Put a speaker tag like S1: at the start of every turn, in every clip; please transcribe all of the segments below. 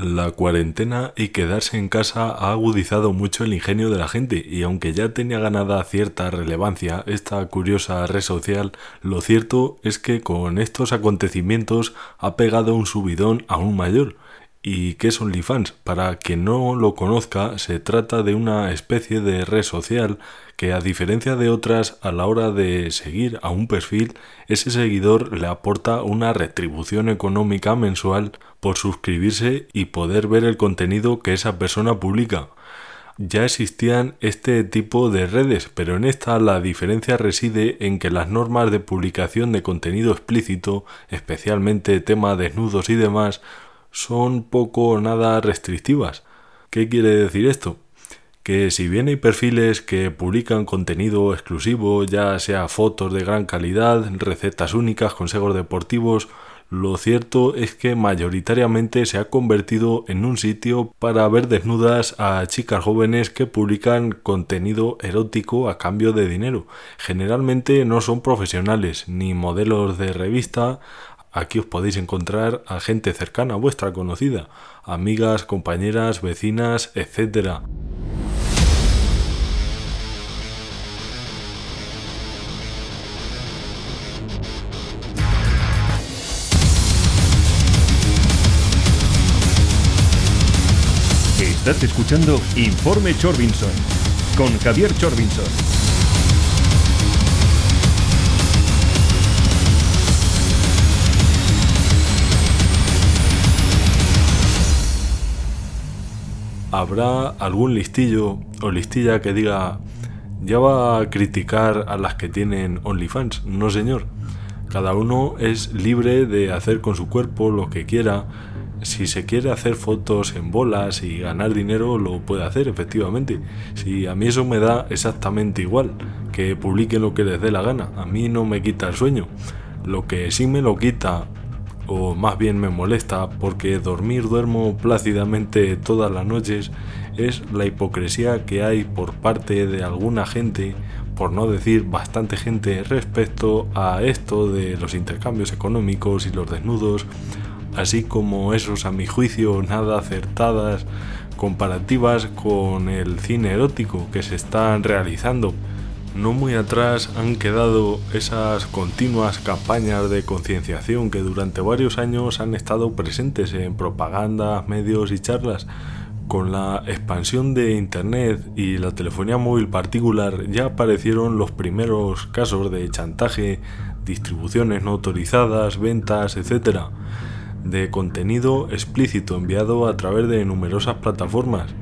S1: La cuarentena y quedarse en casa ha agudizado mucho el ingenio de la gente y aunque ya tenía ganada cierta relevancia esta curiosa red social, lo cierto es que con estos acontecimientos ha pegado un subidón aún mayor. ¿Y qué es OnlyFans? Para quien no lo conozca, se trata de una especie de red social que a diferencia de otras, a la hora de seguir a un perfil, ese seguidor le aporta una retribución económica mensual por suscribirse y poder ver el contenido que esa persona publica. Ya existían este tipo de redes, pero en esta la diferencia reside en que las normas de publicación de contenido explícito, especialmente tema desnudos y demás, son poco o nada restrictivas. ¿Qué quiere decir esto? Que si bien hay perfiles que publican contenido exclusivo, ya sea fotos de gran calidad, recetas únicas, consejos deportivos, lo cierto es que mayoritariamente se ha convertido en un sitio para ver desnudas a chicas jóvenes que publican contenido erótico a cambio de dinero. Generalmente no son profesionales ni modelos de revista. Aquí os podéis encontrar a gente cercana a vuestra conocida, amigas, compañeras, vecinas, etc.
S2: Estás escuchando Informe Chorbinson con Javier Chorbinson.
S1: ¿Habrá algún listillo o listilla que diga ya va a criticar a las que tienen OnlyFans? No, señor. Cada uno es libre de hacer con su cuerpo lo que quiera si se quiere hacer fotos en bolas y ganar dinero, lo puede hacer, efectivamente. Si a mí eso me da exactamente igual, que publiquen lo que les dé la gana. A mí no me quita el sueño. Lo que sí me lo quita, o más bien me molesta, porque dormir duermo plácidamente todas las noches, es la hipocresía que hay por parte de alguna gente, por no decir bastante gente, respecto a esto de los intercambios económicos y los desnudos así como esos a mi juicio nada acertadas comparativas con el cine erótico que se están realizando. No muy atrás han quedado esas continuas campañas de concienciación que durante varios años han estado presentes en propaganda, medios y charlas. Con la expansión de Internet y la telefonía móvil particular ya aparecieron los primeros casos de chantaje, distribuciones no autorizadas, ventas, etc de contenido explícito enviado a través de numerosas plataformas.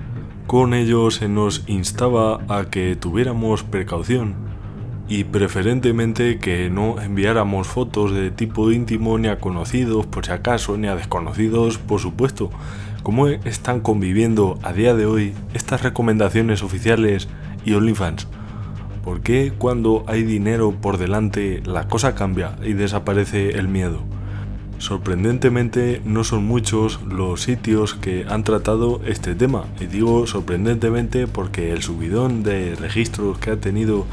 S1: Con ello se nos instaba a que tuviéramos precaución y preferentemente que no enviáramos fotos de tipo íntimo ni a conocidos por si acaso ni a desconocidos por supuesto. ¿Cómo están conviviendo a día de hoy estas recomendaciones oficiales y OnlyFans? ¿Por qué cuando hay dinero por delante la cosa cambia y desaparece el miedo? Sorprendentemente no son muchos los sitios que han tratado este tema. Y digo sorprendentemente porque el subidón de registros que ha tenido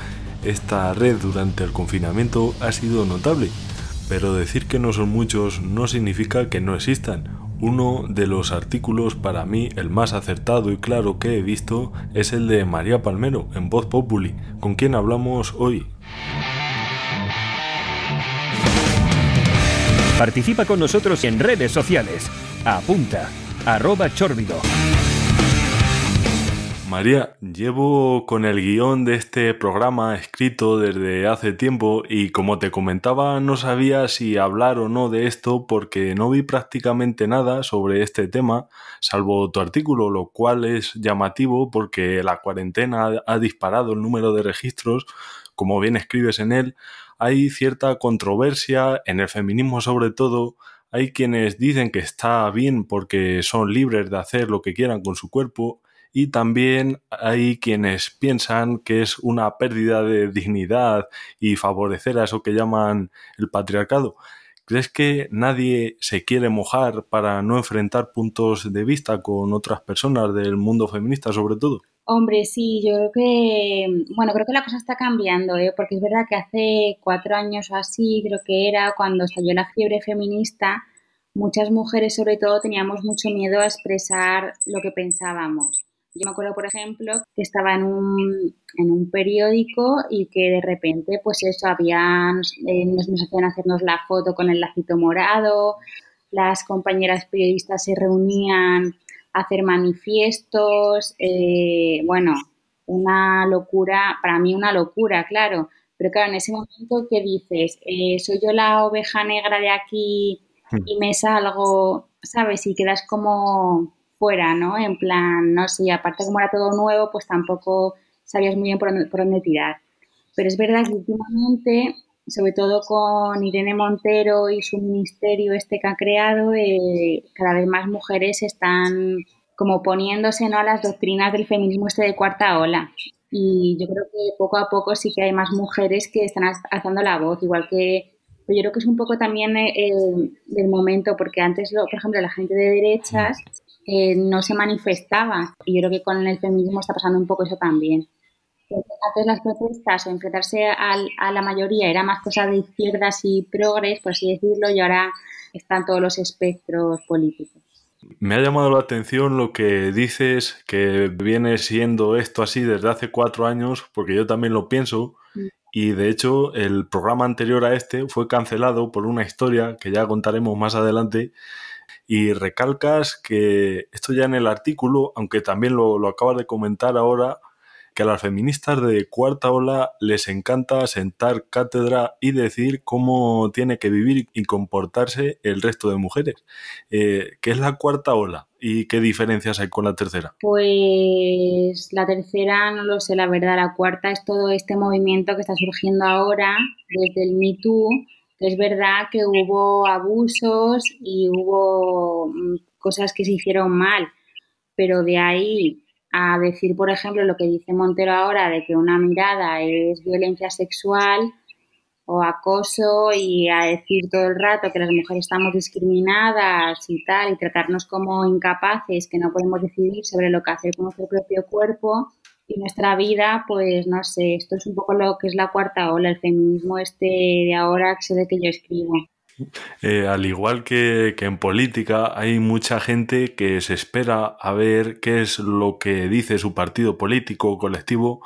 S1: esta red durante el confinamiento ha sido notable. Pero decir que no son muchos no significa que no existan. Uno de los artículos para mí el más acertado y claro que he visto es el de María Palmero en Voz Populi, con quien hablamos hoy.
S2: Participa con nosotros en redes sociales. Apunta, arroba chórbido.
S1: María, llevo con el guion de este programa escrito desde hace tiempo y como te comentaba no sabía si hablar o no de esto porque no vi prácticamente nada sobre este tema, salvo tu artículo, lo cual es llamativo porque la cuarentena ha disparado el número de registros, como bien escribes en él, hay cierta controversia en el feminismo sobre todo. Hay quienes dicen que está bien porque son libres de hacer lo que quieran con su cuerpo y también hay quienes piensan que es una pérdida de dignidad y favorecer a eso que llaman el patriarcado. ¿Crees que nadie se quiere mojar para no enfrentar puntos de vista con otras personas del mundo feminista sobre todo?
S3: Hombre, sí, yo creo que, bueno, creo que la cosa está cambiando, ¿eh? porque es verdad que hace cuatro años o así, creo que era cuando estalló la fiebre feminista, muchas mujeres sobre todo teníamos mucho miedo a expresar lo que pensábamos. Yo me acuerdo, por ejemplo, que estaba en un, en un periódico y que de repente, pues eso, habían, eh, nos, hacían hacernos la foto con el lacito morado, las compañeras periodistas se reunían hacer manifiestos, eh, bueno, una locura, para mí una locura, claro, pero claro, en ese momento que dices, eh, soy yo la oveja negra de aquí hmm. y me salgo, ¿sabes? Y quedas como fuera, ¿no? En plan, no sé, aparte como era todo nuevo, pues tampoco sabías muy bien por dónde, tirar. Pero es verdad que últimamente, sobre todo con Irene Montero y su ministerio este que ha creado, eh, cada vez más mujeres están como poniéndose ¿no? a las doctrinas del feminismo este de cuarta ola. Y yo creo que poco a poco sí que hay más mujeres que están alzando la voz, igual que yo creo que es un poco también el eh, del momento, porque antes, por ejemplo, la gente de derechas eh, no se manifestaba. Y yo creo que con el feminismo está pasando un poco eso también. Antes las protestas o enfrentarse a la mayoría era más cosa de izquierdas y progres, por así decirlo, y ahora están todos los espectros políticos.
S1: Me ha llamado la atención lo que dices que viene siendo esto así desde hace cuatro años, porque yo también lo pienso. Mm. Y de hecho, el programa anterior a este fue cancelado por una historia que ya contaremos más adelante, y recalcas que esto ya en el artículo, aunque también lo, lo acabas de comentar ahora, que a las feministas de cuarta ola les encanta sentar cátedra y decir cómo tiene que vivir y comportarse el resto de mujeres. Eh, ¿Qué es la cuarta ola y qué diferencias hay con la tercera?
S3: Pues la tercera no lo sé, la verdad. La cuarta es todo este movimiento que está surgiendo ahora desde el Me Too es verdad que hubo abusos y hubo mm, cosas que se hicieron mal, pero de ahí a decir, por ejemplo, lo que dice Montero ahora de que una mirada es violencia sexual o acoso y a decir todo el rato que las mujeres estamos discriminadas y tal y tratarnos como incapaces, que no podemos decidir sobre lo que hacer con nuestro propio cuerpo, y nuestra vida, pues no sé, esto es un poco lo que es la cuarta ola, el feminismo este de ahora que sé de que yo escribo.
S1: Eh, al igual que, en política, hay mucha gente que se espera a ver qué es lo que dice su partido político o colectivo.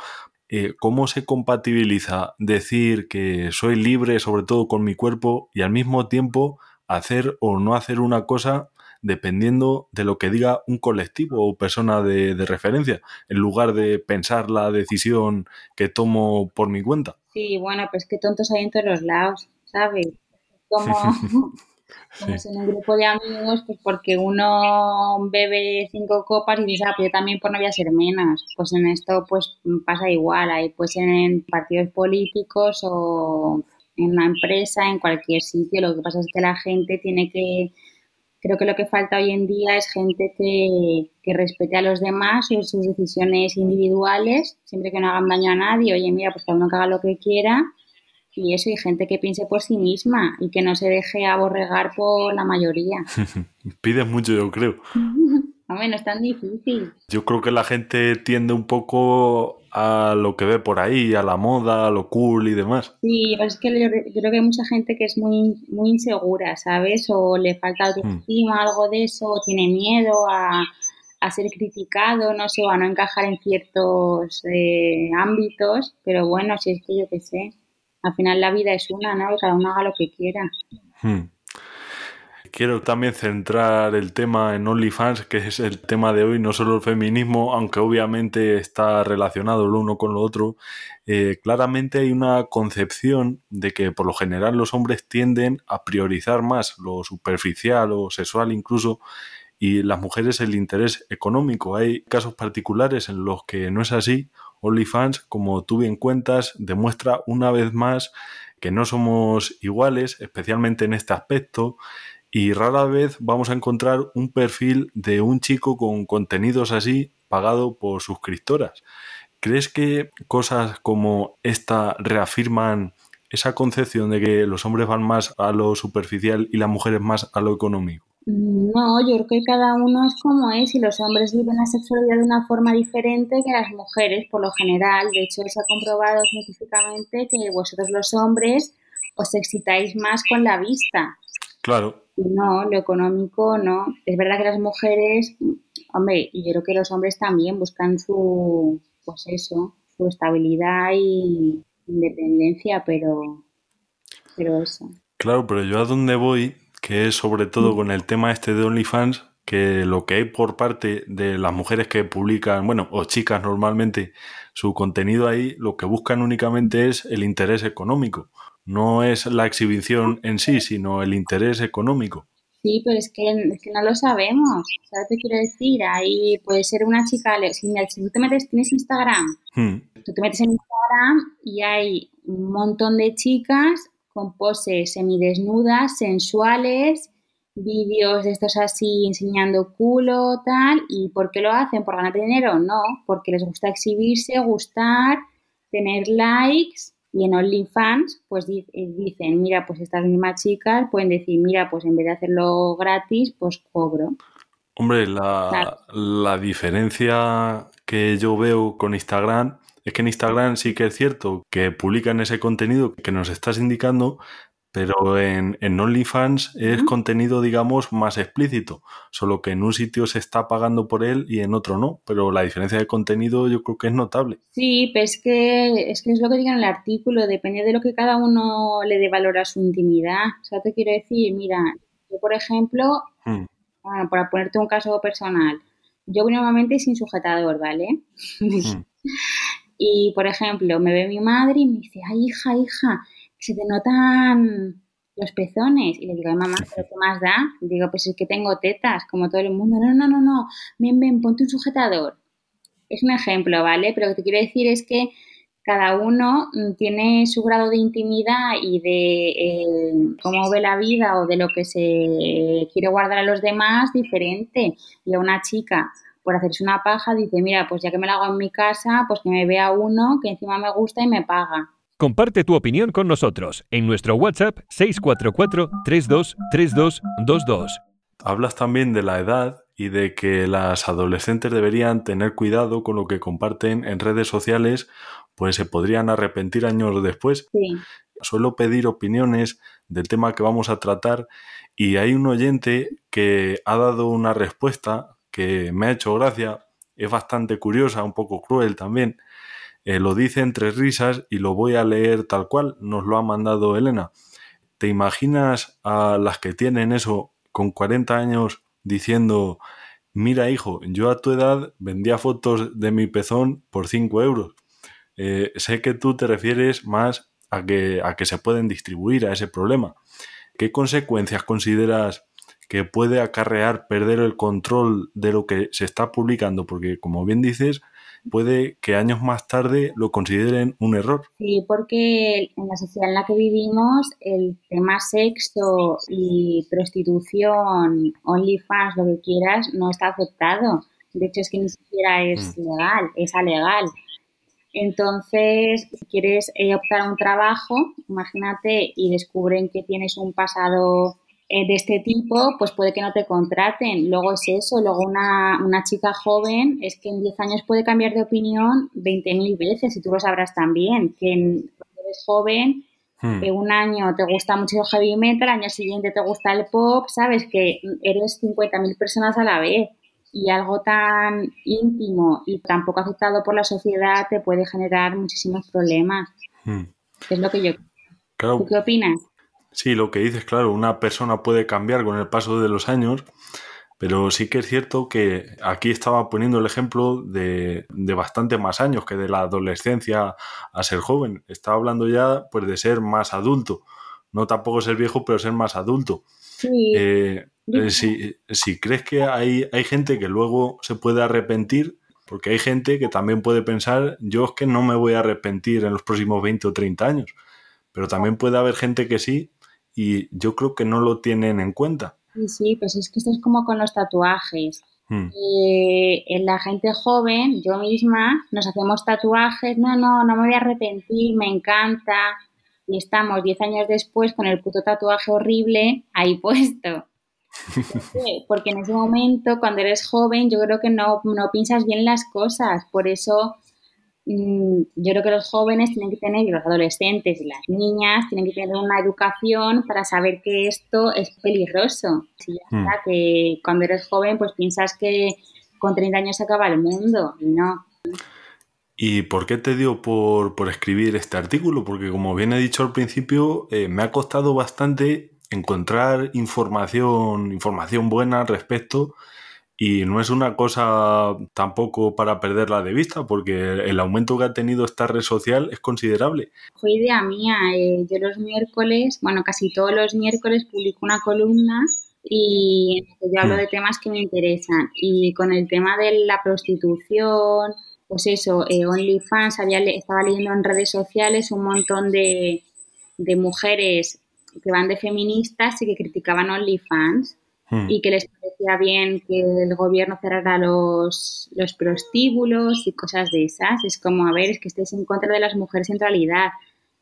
S1: Eh, ¿Cómo se compatibiliza decir que soy libre, sobre todo con mi cuerpo, y al mismo tiempo hacer o no hacer una cosa dependiendo de lo que diga un colectivo o persona de, referencia, en lugar de pensar la decisión que tomo por mi cuenta.
S3: Sí, bueno, pues qué tontos hay en todos los lados, ¿sabes? Como, en un grupo de amigos, pues porque uno bebe cinco copas y dice, ah, pues yo también pues no voy a ser menos. Pues en esto pues pasa igual, hay pues en partidos políticos o en una empresa, en cualquier sitio, lo que pasa es que la gente tiene que Creo que lo que falta hoy en día es gente que, respete a los demás y sus decisiones individuales, siempre que no hagan daño a nadie. Oye, mira, pues cada uno que haga lo que quiera y eso, y gente que piense por sí misma y que no se deje aborregar por la mayoría.
S1: Pides mucho, yo creo.
S3: Hombre, no es tan difícil.
S1: Yo creo que la gente tiende un poco a lo que ve por ahí, a la moda, a lo cool y demás.
S3: Sí, es que yo, creo que hay mucha gente que es muy, muy insegura, ¿sabes? O le falta hmm. autoestima, algo de eso, o tiene miedo a, ser criticado, no sé, o a no encajar en ciertos eh, ámbitos, pero bueno, si es que yo qué sé, al final la vida es una, ¿no? Cada uno haga lo que quiera. Hmm.
S1: Quiero también centrar el tema en OnlyFans, que es el tema de hoy, no solo el feminismo, aunque obviamente está relacionado el uno con lo otro. Eh, claramente hay una concepción de que por lo general los hombres tienden a priorizar más lo superficial o sexual incluso y las mujeres el interés económico. Hay casos particulares en los que no es así. OnlyFans, como tú bien cuentas, demuestra una vez más que no somos iguales, especialmente en este aspecto, y rara vez vamos a encontrar un perfil de un chico con contenidos así pagado por suscriptoras. ¿Crees que cosas como esta reafirman esa concepción de que los hombres van más a lo superficial y las mujeres más a lo económico?
S3: No, yo creo que cada uno es como es y los hombres viven la sexualidad de una forma diferente que las mujeres, por lo general. De hecho, se ha comprobado científicamente que vosotros los hombres os excitáis más con la vista
S1: Claro.
S3: No, lo económico no. Es verdad que las mujeres, hombre, y yo creo que los hombres también buscan su, pues eso, su estabilidad y independencia, pero, pero eso.
S1: Claro, pero yo a dónde voy, que es sobre todo con el tema este de OnlyFans, que lo que hay por parte de las mujeres que publican, bueno, o chicas normalmente, su contenido ahí, lo que buscan únicamente es el interés económico. No es la exhibición en sí, sino el interés económico.
S3: Sí, pero es que, no lo sabemos. ¿Sabes qué quiero decir? Ahí puede ser una chica. Si, tú te metes, tienes Instagram, hmm. tú te metes en Instagram y hay un montón de chicas con poses semidesnudas, sensuales, vídeos de estos así enseñando culo, tal. ¿Y por qué lo hacen? ¿Por ganar dinero? No, porque les gusta exhibirse, gustar, tener likes. Y en OnlyFans, pues eh, dicen, mira, pues estas mismas chicas pueden decir, mira, pues en vez de hacerlo gratis, pues cobro.
S1: Hombre, la, la diferencia que yo veo con Instagram es que en Instagram sí que es cierto que publican ese contenido que nos estás indicando, pero en, en OnlyFans es contenido, digamos, más explícito, solo que en un sitio se está pagando por él y en otro no, pero la diferencia de contenido yo creo que es notable.
S3: Sí, pero es que es, que es lo que diga en el artículo, depende de lo que cada uno le dé valor a su intimidad. O sea, te quiero decir, mira, yo por ejemplo, hmm. bueno, para ponerte un caso personal, yo normalmente sin sujetador, ¿vale? Hmm. y por ejemplo, me ve mi madre y me dice, ay hija, hija, se te notan los pezones. Y le digo, mamá, ¿pero qué más da? Y digo, pues es que tengo tetas, como todo el mundo. No, no, no, no, ven, ven, ponte un sujetador. Es un ejemplo, ¿vale? Pero lo que te quiero decir es que cada uno tiene su grado de intimidad y de eh, cómo ve la vida o de lo que se quiere guardar a los demás diferente. Y a una chica, por hacerse una paja, dice, mira, pues ya que me la hago en mi casa, pues que me vea uno que encima me gusta y me paga.
S2: Comparte tu opinión con nosotros en nuestro WhatsApp 644-323222.
S1: Hablas también de la edad y de que las adolescentes deberían tener cuidado con lo que comparten en redes sociales, pues se podrían arrepentir años después. Suelo pedir opiniones del tema que vamos a tratar y hay un oyente que ha dado una respuesta que me ha hecho gracia, es bastante curiosa, un poco cruel también eh, lo dice entre risas y lo voy a leer tal cual, nos lo ha mandado Elena. ¿Te imaginas a las que tienen eso con 40 años diciendo, mira hijo, yo a tu edad vendía fotos de mi pezón por 5 euros? Eh, sé que tú te refieres más a que, a que se pueden distribuir a ese problema. ¿Qué consecuencias consideras que puede acarrear perder el control de lo que se está publicando? Porque, como bien dices, puede que años más tarde lo consideren un error.
S3: Sí, porque en la sociedad en la que vivimos el tema sexo y prostitución, OnlyFans, lo que quieras, no está aceptado. De hecho, es que ni siquiera es mm. legal, es alegal. Entonces, si quieres eh, optar a un trabajo, imagínate, y descubren que tienes un pasado de este tipo, pues puede que no te contraten. Luego es eso, luego una, una chica joven es que en 10 años puede cambiar de opinión 20.000 veces y tú lo sabrás también, que cuando eres joven, hmm. un año te gusta mucho el heavy metal, al año siguiente te gusta el pop, sabes que eres 50.000 personas a la vez y algo tan íntimo y tan poco aceptado por la sociedad te puede generar muchísimos problemas. Hmm. Es lo que yo... ¿Tú qué opinas?
S1: Sí, lo que dices, claro, una persona puede cambiar con el paso de los años, pero sí que es cierto que aquí estaba poniendo el ejemplo de, de bastante más años que de la adolescencia a ser joven. Estaba hablando ya pues de ser más adulto. No tampoco ser viejo, pero ser más adulto. Sí. Eh, eh, si, si, crees que hay, hay gente que luego se puede arrepentir, porque hay gente que también puede pensar, yo es que no me voy a arrepentir en los próximos 20 o 30 años, pero también puede haber gente que sí y yo creo que no lo tienen en cuenta.
S3: Sí, sí, pues es que esto es como con los tatuajes. Hmm. Eh, en la gente joven, yo misma, nos hacemos tatuajes, no, no, no me voy a arrepentir, me encanta. Y estamos 10 años después con el puto tatuaje horrible ahí puesto. Porque en ese momento, cuando eres joven, yo creo que no, no piensas bien las cosas. Por eso yo creo que los jóvenes tienen que tener, y los adolescentes y las niñas tienen que tener una educación para saber que esto es peligroso. Si ya está, que cuando eres joven pues piensas que con 30 años se acaba el mundo y no.
S1: ¿Y por qué te dio por, escribir este artículo? Porque como bien he dicho al principio, eh, me ha costado bastante encontrar información, información buena al respecto y no es una cosa tampoco para perderla de vista, porque el aumento que ha tenido esta red social es considerable.
S3: Fue idea mía. Eh, yo los miércoles, bueno, casi todos los miércoles publico una columna y yo hablo mm. de temas que me interesan. Y con el tema de la prostitución, pues eso, eh, OnlyFans, había, estaba leyendo en redes sociales un montón de, de mujeres que van de feministas y que criticaban OnlyFans Hmm. y que les parecía bien que el gobierno cerrara los, los prostíbulos y cosas de esas. Es como, a ver, es que estáis en contra de las mujeres en realidad.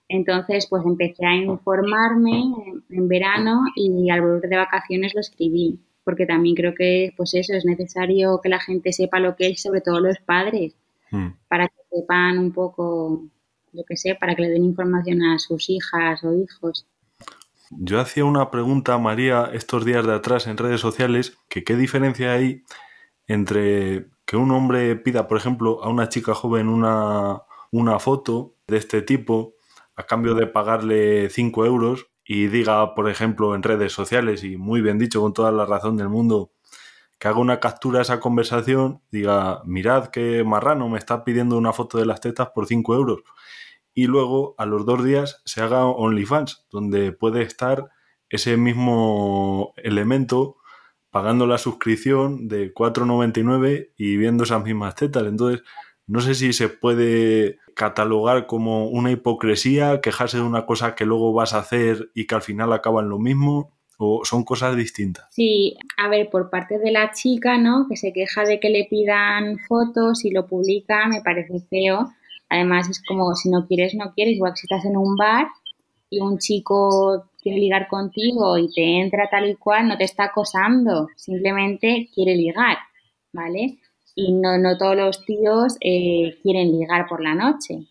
S3: Entonces, pues empecé a informarme en verano y al volver de vacaciones lo escribí, porque también creo que, pues eso, es necesario que la gente sepa lo que es, sobre todo los padres, hmm. para que sepan un poco, lo que sé, para que le den información a sus hijas o hijos.
S1: Yo hacía una pregunta a María estos días de atrás en redes sociales, que qué diferencia hay entre que un hombre pida, por ejemplo, a una chica joven una, una foto de este tipo a cambio de pagarle 5 euros y diga, por ejemplo, en redes sociales, y muy bien dicho, con toda la razón del mundo, que haga una captura de esa conversación, diga, mirad qué marrano me está pidiendo una foto de las tetas por 5 euros y luego a los dos días se haga OnlyFans, donde puede estar ese mismo elemento pagando la suscripción de 4,99 y viendo esas mismas tetas. Entonces, no sé si se puede catalogar como una hipocresía, quejarse de una cosa que luego vas a hacer y que al final acaban lo mismo, o son cosas distintas.
S3: Sí, a ver, por parte de la chica, ¿no? Que se queja de que le pidan fotos y lo publica, me parece feo Además es como si no quieres, no quieres, igual que si estás en un bar y un chico quiere ligar contigo y te entra tal y cual, no te está acosando, simplemente quiere ligar, ¿vale? Y no, no todos los tíos eh, quieren ligar por la noche.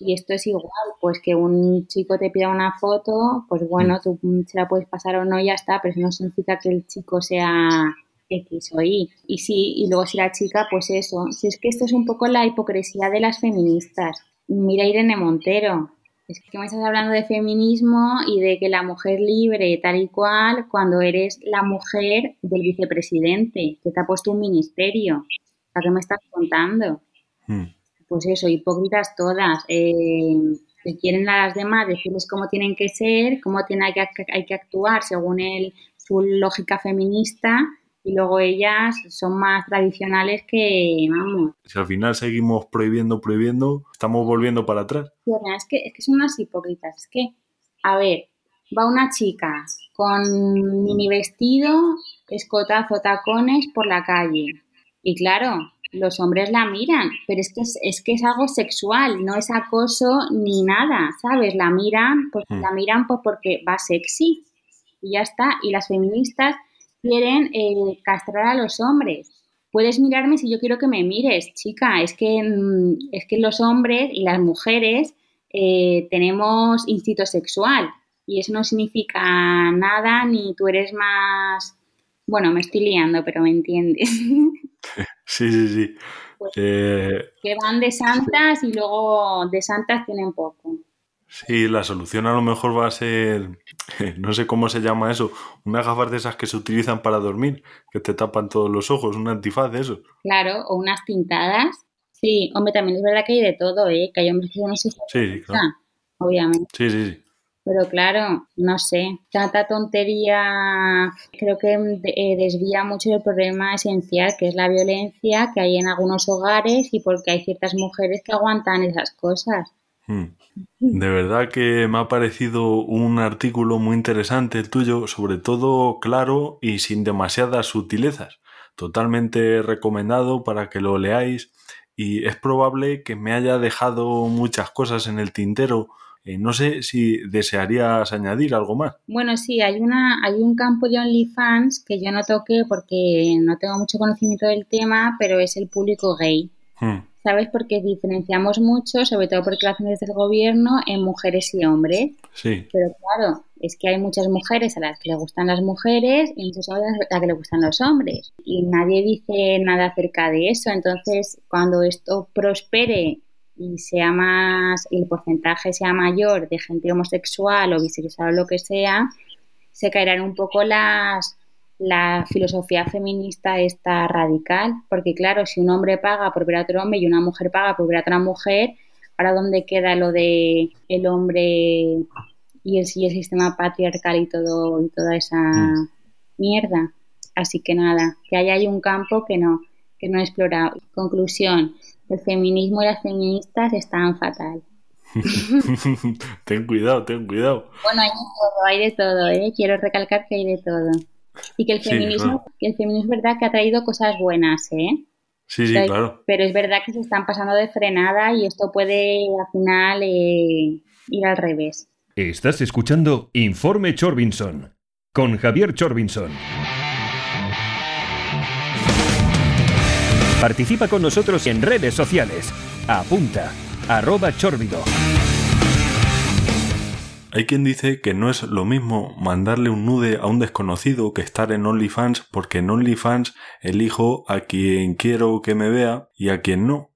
S3: Y esto es igual, pues que un chico te pida una foto, pues bueno, tú se la puedes pasar o no, ya está, pero eso no significa que el chico sea X o Y. Y sí, y luego si la chica, pues eso. Si es que esto es un poco la hipocresía de las feministas. Mira Irene Montero. Es que me estás hablando de feminismo y de que la mujer libre, tal y cual, cuando eres la mujer del vicepresidente, que te ha puesto un ministerio. ¿A qué me estás contando? Hmm. Pues eso, hipócritas todas. Eh, que quieren a las demás decirles cómo tienen que ser, cómo tiene, que, hay que actuar según el, su lógica feminista y luego ellas son más tradicionales que, vamos.
S1: Si al final seguimos prohibiendo, prohibiendo, estamos volviendo para atrás.
S3: Es que, es que son unas hipócritas. Es que, a ver, va una chica con mini vestido, escotazo, tacones por la calle. Y claro, los hombres la miran, pero es que es, que es algo sexual, no es acoso ni nada, ¿sabes? La miran, pues la miran pues porque va sexy y ya está. Y las feministas quieren eh, castrar a los hombres. Puedes mirarme si yo quiero que me mires, chica. Es que, mm, es que los hombres y las mujeres eh, tenemos instinto sexual y eso no significa nada ni tú eres más... Bueno, me estoy liando, pero me entiendes.
S1: Sí, sí, sí.
S3: Pues, eh, que van de santas y luego de santas tienen poco.
S1: Sí, la solución a lo mejor va a ser, no sé cómo se llama eso, unas gafas de esas que se utilizan para dormir, que te tapan todos los ojos, un antifaz de eso.
S3: Claro, o unas tintadas. Sí, hombre, también es verdad que hay de todo, ¿eh? Que hay hombres que no se
S1: Sí, claro.
S3: Obviamente.
S1: Sí, sí, sí.
S3: Pero claro, no sé, tanta tontería creo que eh, desvía mucho el problema esencial, que es la violencia que hay en algunos hogares y porque hay ciertas mujeres que aguantan esas cosas.
S1: Hmm. De verdad que me ha parecido un artículo muy interesante el tuyo, sobre todo claro y sin demasiadas sutilezas. Totalmente recomendado para que lo leáis y es probable que me haya dejado muchas cosas en el tintero. Eh, no sé si desearías añadir algo más.
S3: Bueno, sí, hay, una, hay un campo de OnlyFans que yo no toqué porque no tengo mucho conocimiento del tema, pero es el público gay. Hmm. ¿Sabes? Porque diferenciamos mucho, sobre todo porque lo hacen desde el gobierno, en mujeres y hombres.
S1: Sí.
S3: Pero claro, es que hay muchas mujeres a las que le gustan las mujeres y hombres a las que le gustan los hombres. Y nadie dice nada acerca de eso. Entonces, cuando esto prospere y sea más, y el porcentaje sea mayor de gente homosexual o bisexual o lo que sea, se caerán un poco las la filosofía feminista está radical, porque claro, si un hombre paga por ver a otro hombre y una mujer paga por ver a otra mujer, ¿ahora dónde queda lo de el hombre y el, y el sistema patriarcal y todo y toda esa mm. mierda? Así que nada, que ahí hay un campo que no, que no he explorado. Conclusión, el feminismo y las feministas están fatal.
S1: ten cuidado, ten cuidado.
S3: Bueno, hay de todo, hay de todo, ¿eh? Quiero recalcar que hay de todo. Y que el feminismo, que el feminismo es verdad que ha traído cosas buenas, ¿eh?
S1: Sí, sí, claro.
S3: Pero es verdad que se están pasando de frenada y esto puede al final eh, ir al revés.
S2: Estás escuchando Informe Chorbinson con Javier Chorbinson. Participa con nosotros en redes sociales. Apunta, arroba chorbido.
S1: Hay quien dice que no es lo mismo mandarle un nude a un desconocido que estar en OnlyFans porque en OnlyFans elijo a quien quiero que me vea y a quien no.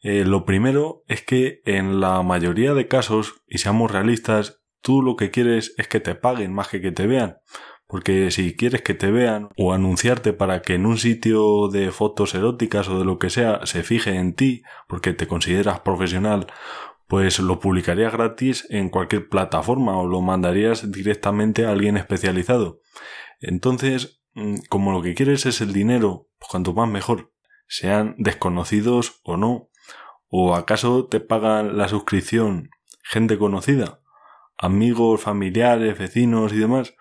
S1: Eh, lo primero es que en la mayoría de casos, y seamos realistas, tú lo que quieres es que te paguen más que que te vean. Porque si quieres que te vean o anunciarte para que en un sitio de fotos eróticas o de lo que sea se fije en ti porque te consideras profesional pues lo publicarías gratis en cualquier plataforma o lo mandarías directamente a alguien especializado. Entonces, mm, como lo que quieres es el dinero, pues cuanto más mejor, sean desconocidos o no, o acaso te pagan la suscripción gente conocida, amigos, familiares, vecinos y demás,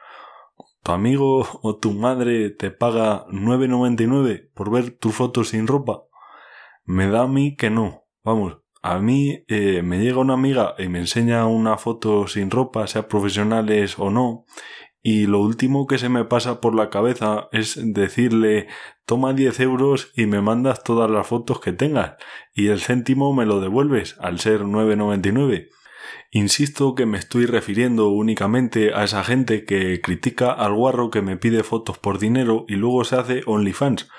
S1: tu amigo o tu madre te paga 9.99 por ver tus fotos sin ropa, me da a mí que no, vamos, a mí eh, me llega una amiga y me enseña una foto sin ropa, sea profesionales o no, y lo último que se me pasa por la cabeza es decirle toma 10 euros y me mandas todas las fotos que tengas y el céntimo me lo devuelves al ser 9,99. Insisto que me estoy refiriendo únicamente a esa gente que critica al guarro que me pide fotos por dinero y luego se hace OnlyFans,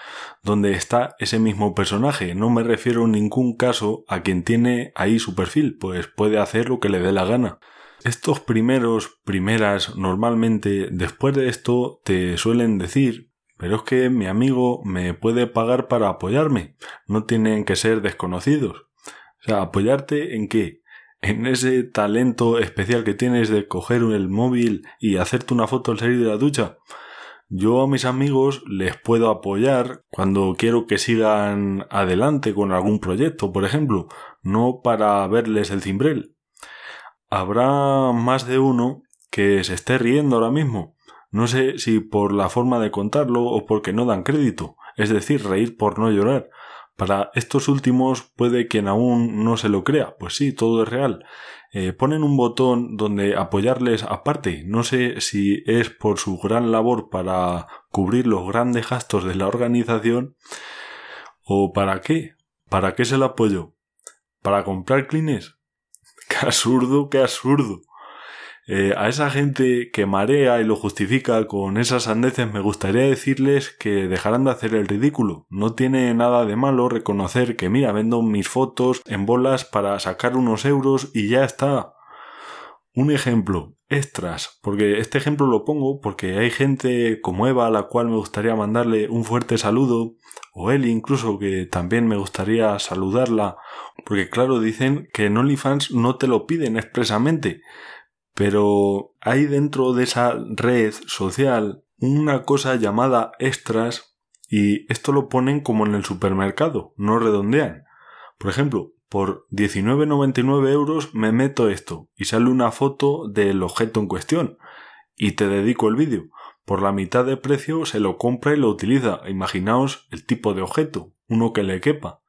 S1: donde está ese mismo personaje. No me refiero en ningún caso a quien tiene ahí su perfil, pues puede hacer lo que le dé la gana. Estos primeros, primeras, normalmente, después de esto, te suelen decir pero es que mi amigo me puede pagar para apoyarme. No tienen que ser desconocidos. O sea, apoyarte en qué? En ese talento especial que tienes de coger el móvil y hacerte una foto al salir de la ducha. Yo a mis amigos les puedo apoyar cuando quiero que sigan adelante con algún proyecto, por ejemplo, no para verles el cimbrel. Habrá más de uno que se esté riendo ahora mismo. No sé si por la forma de contarlo o porque no dan crédito, es decir, reír por no llorar. Para estos últimos puede quien aún no se lo crea, pues sí, todo es real. Eh, ponen un botón donde apoyarles aparte. No sé si es por su gran labor para cubrir los grandes gastos de la organización o para qué. ¿Para qué se lo apoyo? ¿Para comprar clines? ¡Qué absurdo, qué absurdo! Eh, a esa gente que marea y lo justifica con esas sandeces me gustaría decirles que dejarán de hacer el ridículo. No tiene nada de malo reconocer que mira, vendo mis fotos en bolas para sacar unos euros y ya está. Un ejemplo, extras, porque este ejemplo lo pongo porque hay gente como Eva a la cual me gustaría mandarle un fuerte saludo, o Eli incluso que también me gustaría saludarla, porque claro dicen que en OnlyFans no te lo piden expresamente, pero hay dentro de esa red social una cosa llamada extras y esto lo ponen como en el supermercado, no redondean. Por ejemplo, por 19,99 euros me meto esto y sale una foto del objeto en cuestión y te dedico el vídeo. Por la mitad de precio se lo compra y lo utiliza. Imaginaos el tipo de objeto, uno que le quepa.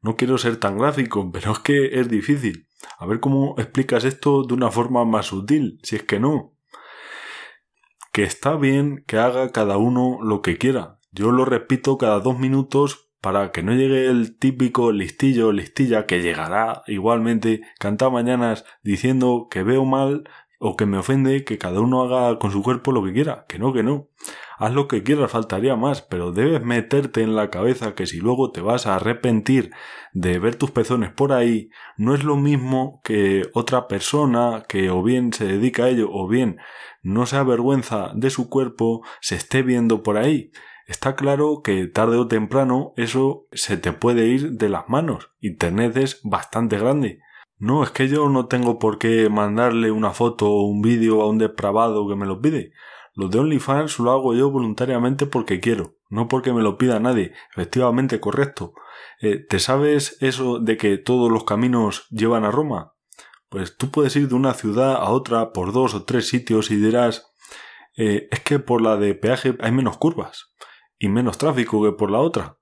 S1: No quiero ser tan gráfico, pero es que es difícil. A ver cómo explicas esto de una forma más sutil, si es que no. Que está bien que haga cada uno lo que quiera. Yo lo repito cada dos minutos para que no llegue el típico listillo, listilla que llegará igualmente, canta mañanas diciendo que veo mal o que me ofende que cada uno haga con su cuerpo lo que quiera. Que no, que no. Haz lo que quieras, faltaría más, pero debes meterte en la cabeza que si luego te vas a arrepentir de ver tus pezones por ahí, no es lo mismo que otra persona que o bien se dedica a ello o bien no se avergüenza de su cuerpo se esté viendo por ahí. Está claro que tarde o temprano eso se te puede ir de las manos. Internet es bastante grande. No, es que yo no tengo por qué mandarle una foto o un vídeo a un depravado que me lo pide. Lo de OnlyFans lo hago yo voluntariamente porque quiero, no porque me lo pida nadie. Efectivamente, correcto. Eh, ¿Te sabes eso de que todos los caminos llevan a Roma? Pues tú puedes ir de una ciudad a otra por dos o tres sitios y dirás, eh, es que por la de peaje hay menos curvas y menos tráfico que por la otra.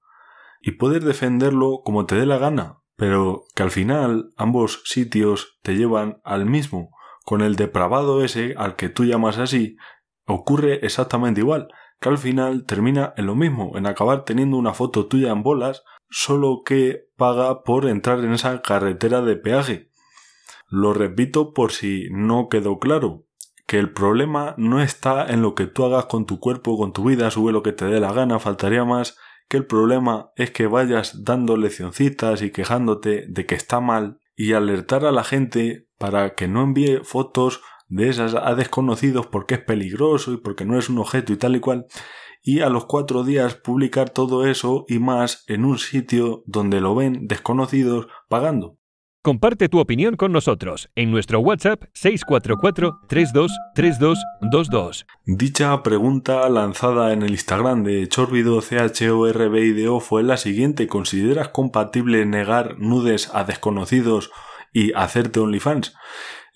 S1: Y puedes defenderlo como te dé la gana, pero que al final ambos sitios te llevan al mismo. Con el depravado ese al que tú llamas así, ocurre exactamente igual, que al final termina en lo mismo, en acabar teniendo una foto tuya en bolas, solo que paga por entrar en esa carretera de peaje. Lo repito por si no quedó claro, que el problema no está en lo que tú hagas con tu cuerpo, con tu vida, sube lo que te dé la gana, faltaría más, que el problema es que vayas dando leccioncitas y quejándote de que está mal y alertar a la gente para que no envíe fotos de esas a desconocidos porque es peligroso y porque no es un objeto y tal y cual y a los cuatro días publicar todo eso y más en un sitio donde lo ven desconocidos pagando.
S2: Comparte tu opinión con nosotros en nuestro WhatsApp 644-323222.
S1: Dicha pregunta lanzada en el Instagram de Chorbido CHORBIDO fue la siguiente. ¿Consideras compatible negar nudes a desconocidos y hacerte OnlyFans?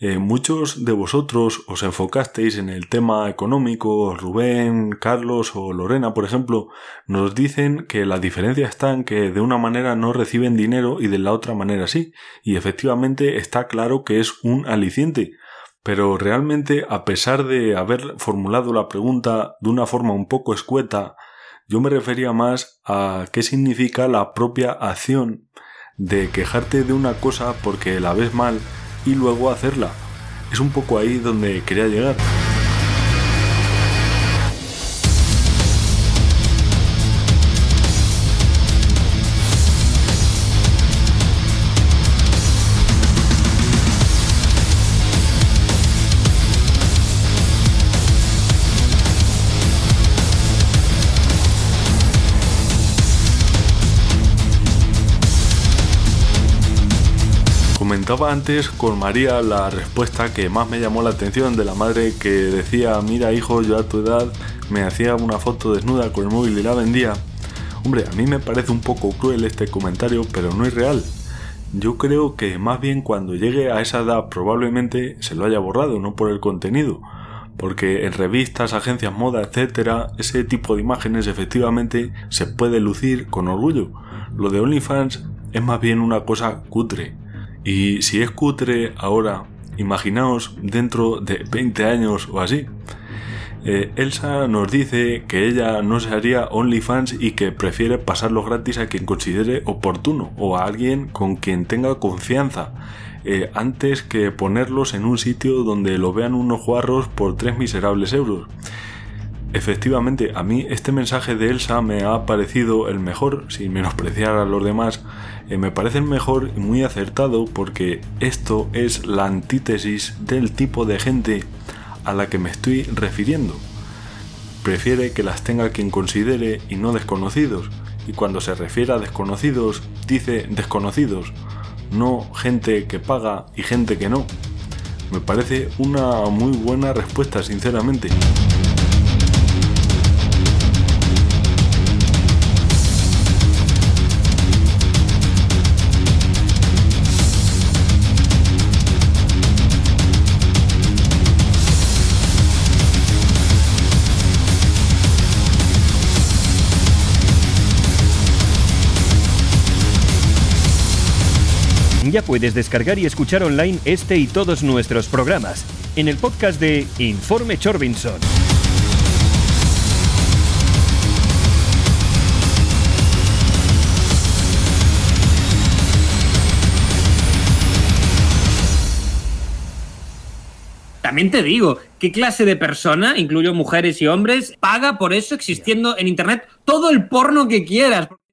S1: Eh, muchos de vosotros os enfocasteis en el tema económico, Rubén, Carlos o Lorena, por ejemplo, nos dicen que la diferencia está en que de una manera no reciben dinero y de la otra manera sí, y efectivamente está claro que es un aliciente. Pero realmente, a pesar de haber formulado la pregunta de una forma un poco escueta, yo me refería más a qué significa la propia acción de quejarte de una cosa porque la ves mal y luego hacerla. Es un poco ahí donde quería llegar. Comentaba antes con María la respuesta que más me llamó la atención de la madre que decía, mira hijo, yo a tu edad me hacía una foto desnuda con el móvil y la vendía. Hombre, a mí me parece un poco cruel este comentario, pero no es real. Yo creo que más bien cuando llegue a esa edad probablemente se lo haya borrado, no por el contenido. Porque en revistas, agencias moda, etcétera, ese tipo de imágenes efectivamente se puede lucir con orgullo. Lo de OnlyFans es más bien una cosa cutre y si es cutre ahora, imaginaos dentro de 20 años o así. Eh, Elsa nos dice que ella no se haría OnlyFans y que prefiere pasarlo gratis a quien considere oportuno o a alguien con quien tenga confianza. Eh, antes que ponerlos en un sitio donde lo vean unos juarros por 3 miserables euros. Efectivamente, a mí este mensaje de Elsa me ha parecido el mejor, sin menospreciar a los demás, eh, me parece el mejor y muy acertado porque esto es la antítesis del tipo de gente a la que me estoy refiriendo. Prefiere que las tenga quien considere y no desconocidos, y cuando se refiere a desconocidos, dice desconocidos, no gente que paga y gente que no. Me parece una muy buena respuesta, sinceramente.
S2: Ya puedes descargar y escuchar online este y todos nuestros programas en el podcast de Informe Chorbinson.
S4: También te digo, ¿qué clase de persona, incluyo mujeres y hombres, paga por eso existiendo en Internet todo el porno que quieras?